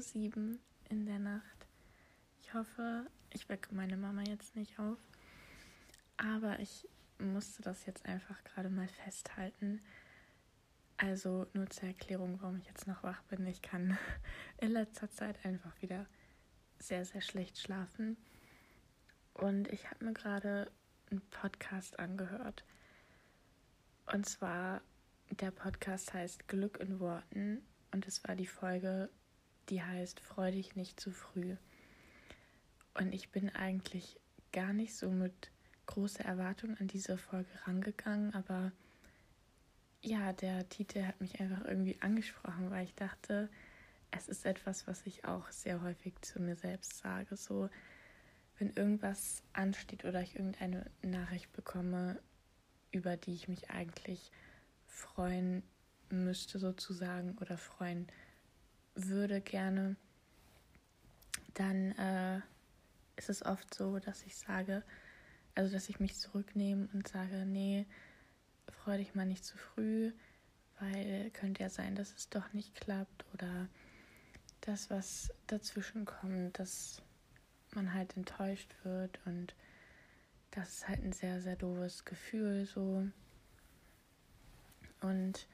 7 Uhr in der Nacht. Ich hoffe, ich wecke meine Mama jetzt nicht auf. Aber ich musste das jetzt einfach gerade mal festhalten. Also nur zur Erklärung, warum ich jetzt noch wach bin. Ich kann in letzter Zeit einfach wieder sehr, sehr schlecht schlafen. Und ich habe mir gerade einen Podcast angehört. Und zwar, der Podcast heißt Glück in Worten. Und es war die Folge, die heißt Freu dich nicht zu früh. Und ich bin eigentlich gar nicht so mit großer Erwartung an diese Folge rangegangen, aber ja, der Titel hat mich einfach irgendwie angesprochen, weil ich dachte, es ist etwas, was ich auch sehr häufig zu mir selbst sage. So, wenn irgendwas ansteht oder ich irgendeine Nachricht bekomme, über die ich mich eigentlich freuen müsste, sozusagen, oder freuen würde gerne, dann äh, ist es oft so, dass ich sage, also dass ich mich zurücknehme und sage, nee, freu dich mal nicht zu früh, weil könnte ja sein, dass es doch nicht klappt oder das, was dazwischen kommt, dass man halt enttäuscht wird und das ist halt ein sehr, sehr doofes Gefühl so. Und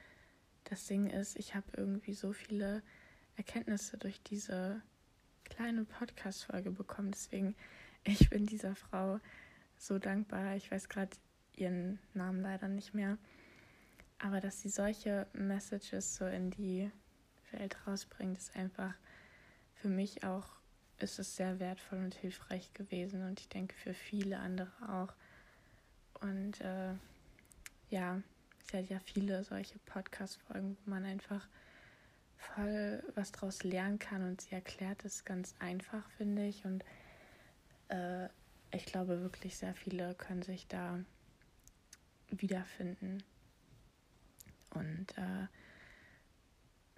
das Ding ist, ich habe irgendwie so viele Erkenntnisse durch diese kleine Podcast-Folge bekommen. Deswegen, ich bin dieser Frau so dankbar. Ich weiß gerade ihren Namen leider nicht mehr. Aber dass sie solche Messages so in die Welt rausbringt, ist einfach für mich auch, ist es sehr wertvoll und hilfreich gewesen. Und ich denke für viele andere auch. Und äh, ja, es hat ja viele solche Podcast-Folgen, wo man einfach voll was draus lernen kann und sie erklärt es ganz einfach, finde ich. Und äh, ich glaube wirklich, sehr viele können sich da wiederfinden. Und äh,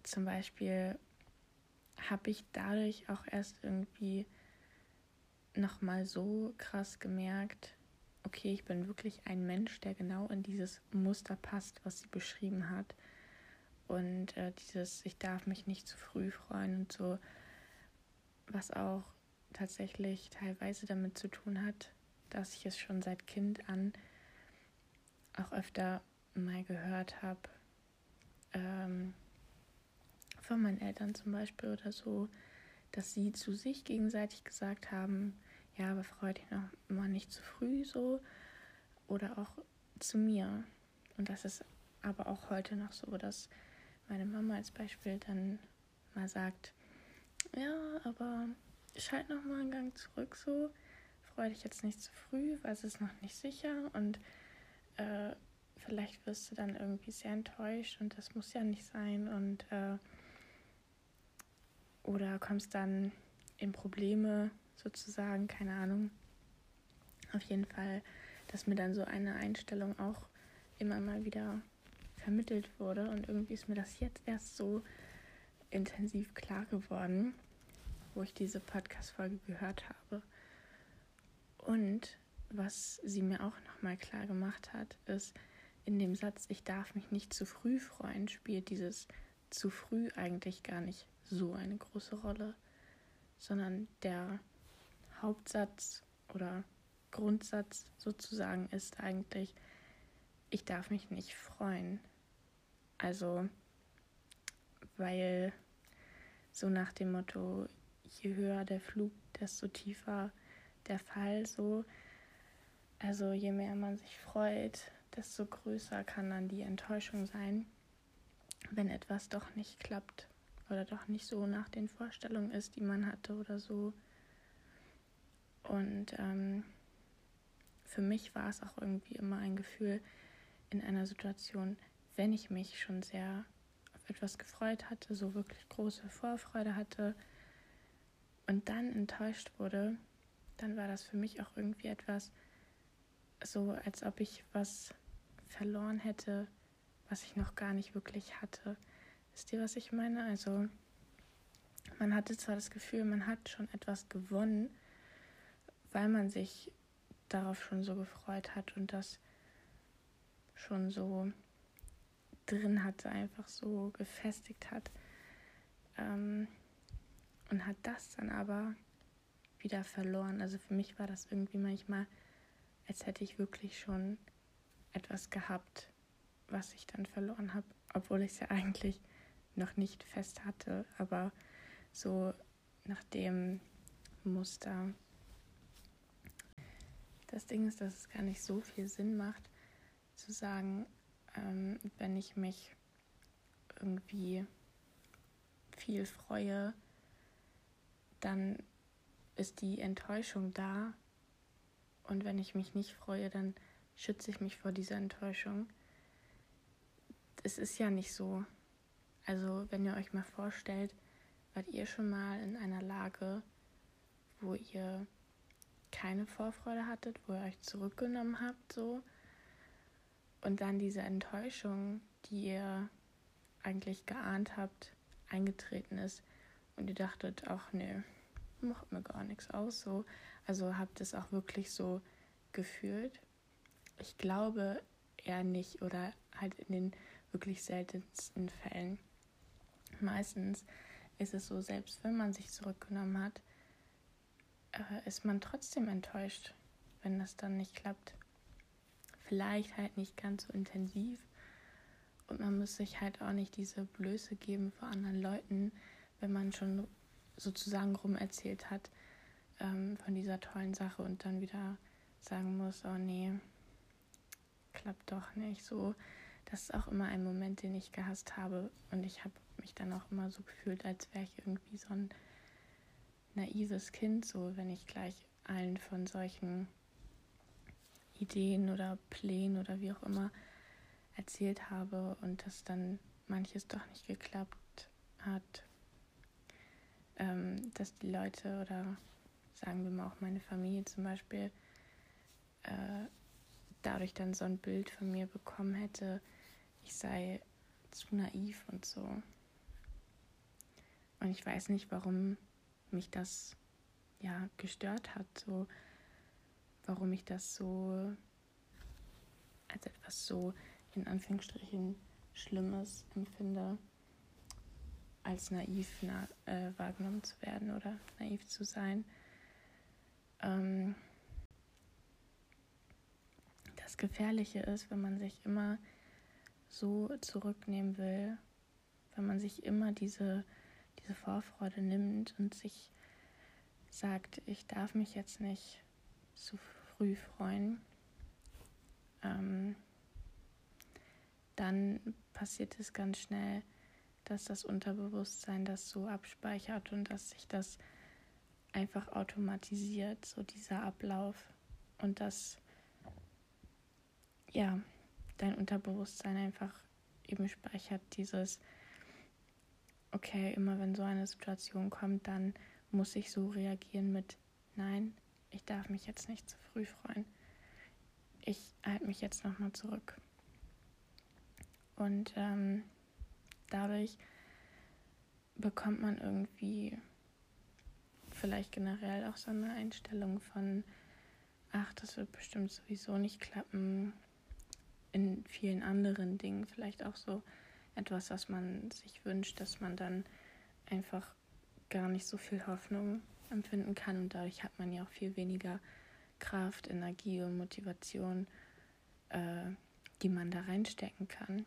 zum Beispiel habe ich dadurch auch erst irgendwie nochmal so krass gemerkt, okay, ich bin wirklich ein Mensch, der genau in dieses Muster passt, was sie beschrieben hat. Und äh, dieses, ich darf mich nicht zu früh freuen und so, was auch tatsächlich teilweise damit zu tun hat, dass ich es schon seit Kind an auch öfter mal gehört habe, ähm, von meinen Eltern zum Beispiel oder so, dass sie zu sich gegenseitig gesagt haben, ja, aber freu dich noch mal nicht zu früh so oder auch zu mir. Und das ist aber auch heute noch so, dass meine Mama als Beispiel dann mal sagt, ja, aber schalt noch mal einen Gang zurück so. Freu dich jetzt nicht zu früh, weil es ist noch nicht sicher und äh, vielleicht wirst du dann irgendwie sehr enttäuscht und das muss ja nicht sein und äh, oder kommst dann in Probleme sozusagen, keine Ahnung. Auf jeden Fall, dass mir dann so eine Einstellung auch immer mal wieder vermittelt wurde und irgendwie ist mir das jetzt erst so intensiv klar geworden wo ich diese Podcast-Folge gehört habe. Und was sie mir auch nochmal klar gemacht hat, ist, in dem Satz, ich darf mich nicht zu früh freuen, spielt dieses zu früh eigentlich gar nicht so eine große Rolle, sondern der Hauptsatz oder Grundsatz sozusagen ist eigentlich, ich darf mich nicht freuen. Also, weil so nach dem Motto, je höher der Flug, desto tiefer der Fall so. Also je mehr man sich freut, desto größer kann dann die Enttäuschung sein, wenn etwas doch nicht klappt oder doch nicht so nach den Vorstellungen ist, die man hatte oder so. Und ähm, für mich war es auch irgendwie immer ein Gefühl in einer Situation, wenn ich mich schon sehr auf etwas gefreut hatte, so wirklich große Vorfreude hatte, und dann enttäuscht wurde, dann war das für mich auch irgendwie etwas so, als ob ich was verloren hätte, was ich noch gar nicht wirklich hatte. Wisst ihr, was ich meine? Also, man hatte zwar das Gefühl, man hat schon etwas gewonnen, weil man sich darauf schon so gefreut hat und das schon so drin hatte, einfach so gefestigt hat. Ähm, und hat das dann aber wieder verloren. Also für mich war das irgendwie manchmal, als hätte ich wirklich schon etwas gehabt, was ich dann verloren habe, obwohl ich es ja eigentlich noch nicht fest hatte, aber so nach dem Muster. Das Ding ist, dass es gar nicht so viel Sinn macht, zu sagen, ähm, wenn ich mich irgendwie viel freue, dann ist die Enttäuschung da. Und wenn ich mich nicht freue, dann schütze ich mich vor dieser Enttäuschung. Es ist ja nicht so. Also wenn ihr euch mal vorstellt, wart ihr schon mal in einer Lage, wo ihr keine Vorfreude hattet, wo ihr euch zurückgenommen habt, so. Und dann diese Enttäuschung, die ihr eigentlich geahnt habt, eingetreten ist und ihr dachtet, ach nee, macht mir gar nichts aus, so. Also habt es auch wirklich so gefühlt. Ich glaube eher nicht oder halt in den wirklich seltensten Fällen. Meistens ist es so, selbst wenn man sich zurückgenommen hat, äh, ist man trotzdem enttäuscht, wenn das dann nicht klappt. Vielleicht halt nicht ganz so intensiv und man muss sich halt auch nicht diese Blöße geben vor anderen Leuten, wenn man schon sozusagen rum erzählt hat ähm, von dieser tollen Sache und dann wieder sagen muss, oh nee, klappt doch nicht so. Das ist auch immer ein Moment, den ich gehasst habe und ich habe mich dann auch immer so gefühlt, als wäre ich irgendwie so ein naives Kind, so wenn ich gleich allen von solchen Ideen oder Plänen oder wie auch immer erzählt habe und das dann manches doch nicht geklappt hat, ähm, dass die Leute oder sagen wir mal auch meine Familie zum Beispiel äh, dadurch dann so ein Bild von mir bekommen hätte, ich sei zu naiv und so. Und ich weiß nicht, warum mich das ja gestört hat, so warum ich das so als etwas so in Anführungsstrichen Schlimmes empfinde, als naiv na, äh, wahrgenommen zu werden oder naiv zu sein. Ähm, das Gefährliche ist, wenn man sich immer so zurücknehmen will, wenn man sich immer diese diese Vorfreude nimmt und sich sagt, ich darf mich jetzt nicht zu früh freuen, ähm, dann passiert es ganz schnell, dass das Unterbewusstsein das so abspeichert und dass sich das einfach automatisiert, so dieser Ablauf. Und dass ja dein Unterbewusstsein einfach eben speichert dieses okay, immer wenn so eine Situation kommt, dann muss ich so reagieren mit, nein, ich darf mich jetzt nicht zu früh freuen. Ich halte mich jetzt nochmal zurück. Und ähm, dadurch bekommt man irgendwie vielleicht generell auch so eine Einstellung von, ach, das wird bestimmt sowieso nicht klappen. In vielen anderen Dingen vielleicht auch so, etwas, was man sich wünscht, dass man dann einfach gar nicht so viel Hoffnung empfinden kann und dadurch hat man ja auch viel weniger Kraft, Energie und Motivation, äh, die man da reinstecken kann.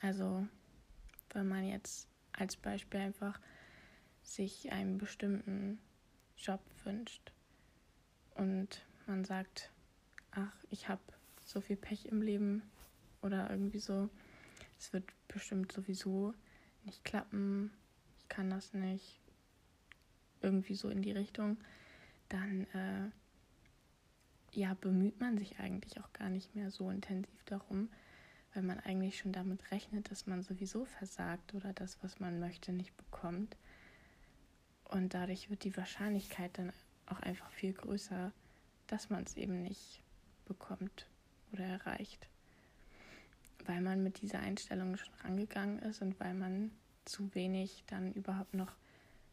Also wenn man jetzt als Beispiel einfach sich einen bestimmten Job wünscht und man sagt, ach, ich habe so viel Pech im Leben oder irgendwie so, es wird bestimmt sowieso nicht klappen, ich kann das nicht, irgendwie so in die Richtung, dann äh, ja, bemüht man sich eigentlich auch gar nicht mehr so intensiv darum, weil man eigentlich schon damit rechnet, dass man sowieso versagt oder das, was man möchte, nicht bekommt. Und dadurch wird die Wahrscheinlichkeit dann auch einfach viel größer, dass man es eben nicht bekommt oder erreicht weil man mit dieser Einstellung schon rangegangen ist und weil man zu wenig dann überhaupt noch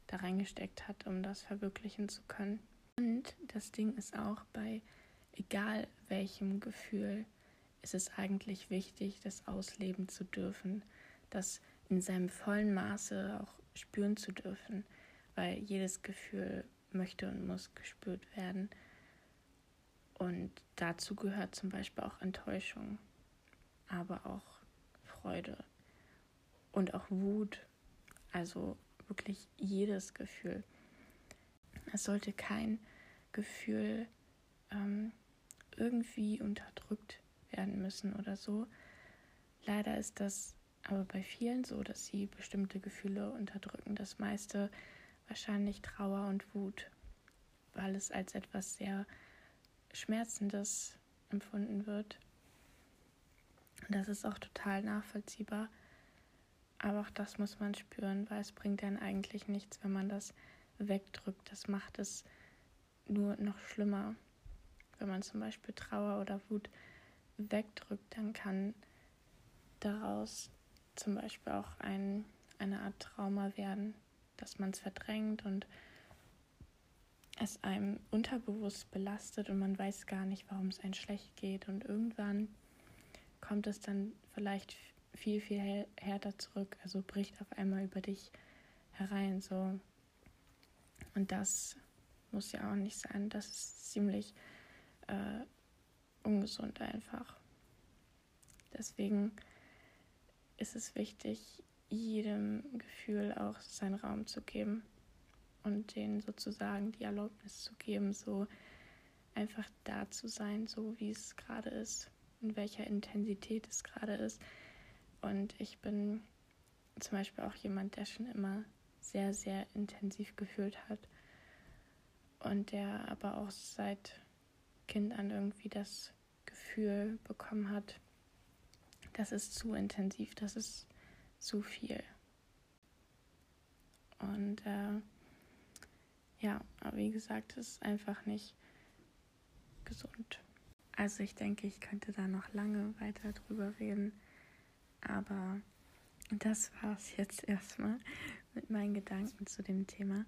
da reingesteckt hat, um das verwirklichen zu können. Und das Ding ist auch bei egal welchem Gefühl ist es eigentlich wichtig, das ausleben zu dürfen, das in seinem vollen Maße auch spüren zu dürfen, weil jedes Gefühl möchte und muss gespürt werden. Und dazu gehört zum Beispiel auch Enttäuschung, aber auch Freude und auch Wut. Also wirklich jedes Gefühl. Es sollte kein Gefühl ähm, irgendwie unterdrückt werden müssen oder so. Leider ist das aber bei vielen so, dass sie bestimmte Gefühle unterdrücken. Das meiste wahrscheinlich Trauer und Wut, weil es als etwas sehr Schmerzendes empfunden wird. Und das ist auch total nachvollziehbar. Aber auch das muss man spüren, weil es bringt dann eigentlich nichts, wenn man das wegdrückt. Das macht es nur noch schlimmer. Wenn man zum Beispiel Trauer oder Wut wegdrückt, dann kann daraus zum Beispiel auch ein, eine Art Trauma werden, dass man es verdrängt und es einem unterbewusst belastet und man weiß gar nicht, warum es einem schlecht geht. Und irgendwann kommt es dann vielleicht viel, viel härter zurück, also bricht auf einmal über dich herein. So. Und das muss ja auch nicht sein. Das ist ziemlich äh, ungesund einfach. Deswegen ist es wichtig, jedem Gefühl auch seinen Raum zu geben und denen sozusagen die Erlaubnis zu geben, so einfach da zu sein, so wie es gerade ist, in welcher Intensität es gerade ist. Und ich bin zum Beispiel auch jemand, der schon immer sehr, sehr intensiv gefühlt hat und der aber auch seit Kind an irgendwie das Gefühl bekommen hat, das ist zu intensiv, das ist zu viel. Und äh, ja, aber wie gesagt, es ist einfach nicht gesund. Also ich denke, ich könnte da noch lange weiter drüber reden, aber das war es jetzt erstmal mit meinen Gedanken zu dem Thema.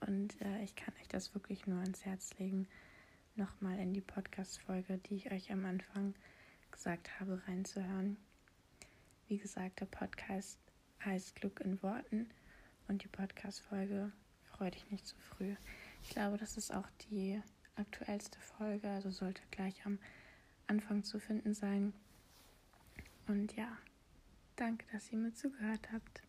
Und äh, ich kann euch das wirklich nur ans Herz legen, nochmal in die Podcast-Folge, die ich euch am Anfang gesagt habe, reinzuhören. Wie gesagt, der Podcast heißt Glück in Worten und die Podcast-Folge Freu dich nicht zu früh. Ich glaube, das ist auch die aktuellste Folge, also sollte gleich am Anfang zu finden sein. Und ja, danke, dass ihr mir zugehört habt.